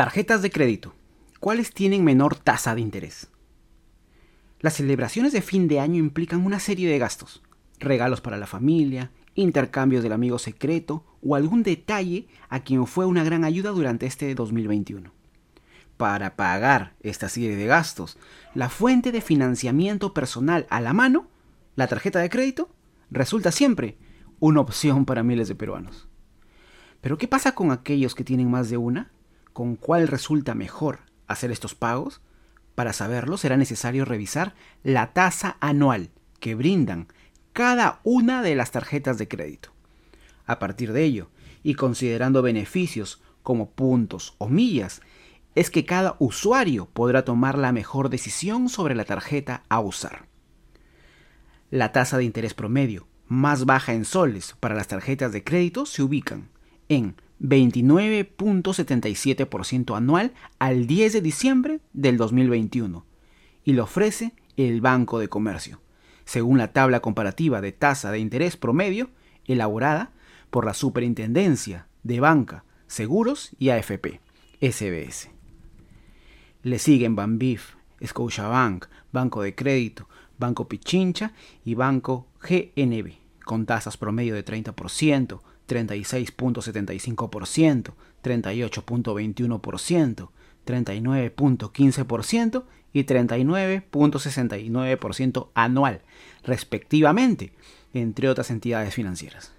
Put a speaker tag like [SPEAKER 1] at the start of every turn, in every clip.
[SPEAKER 1] Tarjetas de crédito. ¿Cuáles tienen menor tasa de interés? Las celebraciones de fin de año implican una serie de gastos. Regalos para la familia, intercambios del amigo secreto o algún detalle a quien fue una gran ayuda durante este 2021. Para pagar esta serie de gastos, la fuente de financiamiento personal a la mano, la tarjeta de crédito, resulta siempre una opción para miles de peruanos. Pero ¿qué pasa con aquellos que tienen más de una? ¿Con cuál resulta mejor hacer estos pagos? Para saberlo será necesario revisar la tasa anual que brindan cada una de las tarjetas de crédito. A partir de ello, y considerando beneficios como puntos o millas, es que cada usuario podrá tomar la mejor decisión sobre la tarjeta a usar. La tasa de interés promedio más baja en soles para las tarjetas de crédito se ubican en 29.77% anual al 10 de diciembre del 2021 y lo ofrece el Banco de Comercio, según la tabla comparativa de tasa de interés promedio elaborada por la Superintendencia de Banca, Seguros y AFP, SBS. Le siguen Banbif, Scotiabank, Banco de Crédito, Banco Pichincha y Banco GNB, con tasas promedio de 30%, 36.75%, 38.21%, 39.15% y 39.69% anual, respectivamente, entre otras entidades financieras.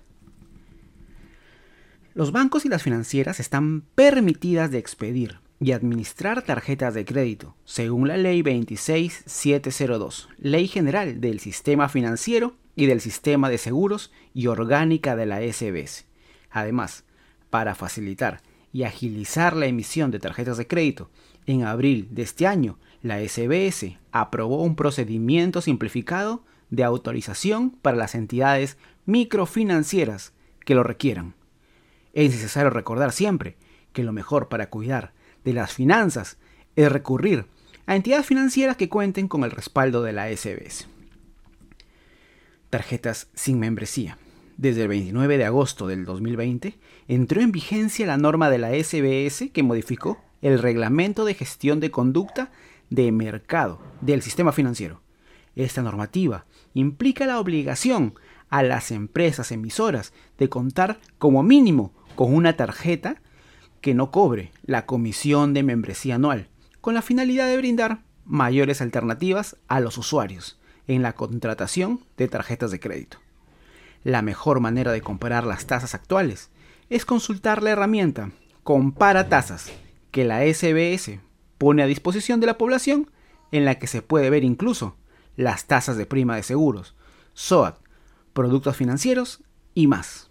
[SPEAKER 1] Los bancos y las financieras están permitidas de expedir y administrar tarjetas de crédito, según la Ley 26702, Ley General del Sistema Financiero y del Sistema de Seguros y Orgánica de la SBS. Además, para facilitar y agilizar la emisión de tarjetas de crédito, en abril de este año, la SBS aprobó un procedimiento simplificado de autorización para las entidades microfinancieras que lo requieran. Es necesario recordar siempre que lo mejor para cuidar de las finanzas es recurrir a entidades financieras que cuenten con el respaldo de la SBS. Tarjetas sin membresía. Desde el 29 de agosto del 2020 entró en vigencia la norma de la SBS que modificó el reglamento de gestión de conducta de mercado del sistema financiero. Esta normativa implica la obligación a las empresas emisoras de contar como mínimo con una tarjeta que no cobre la comisión de membresía anual, con la finalidad de brindar mayores alternativas a los usuarios en la contratación de tarjetas de crédito. La mejor manera de comparar las tasas actuales es consultar la herramienta Compara tasas que la SBS pone a disposición de la población en la que se puede ver incluso las tasas de prima de seguros, SOAT, productos financieros y más.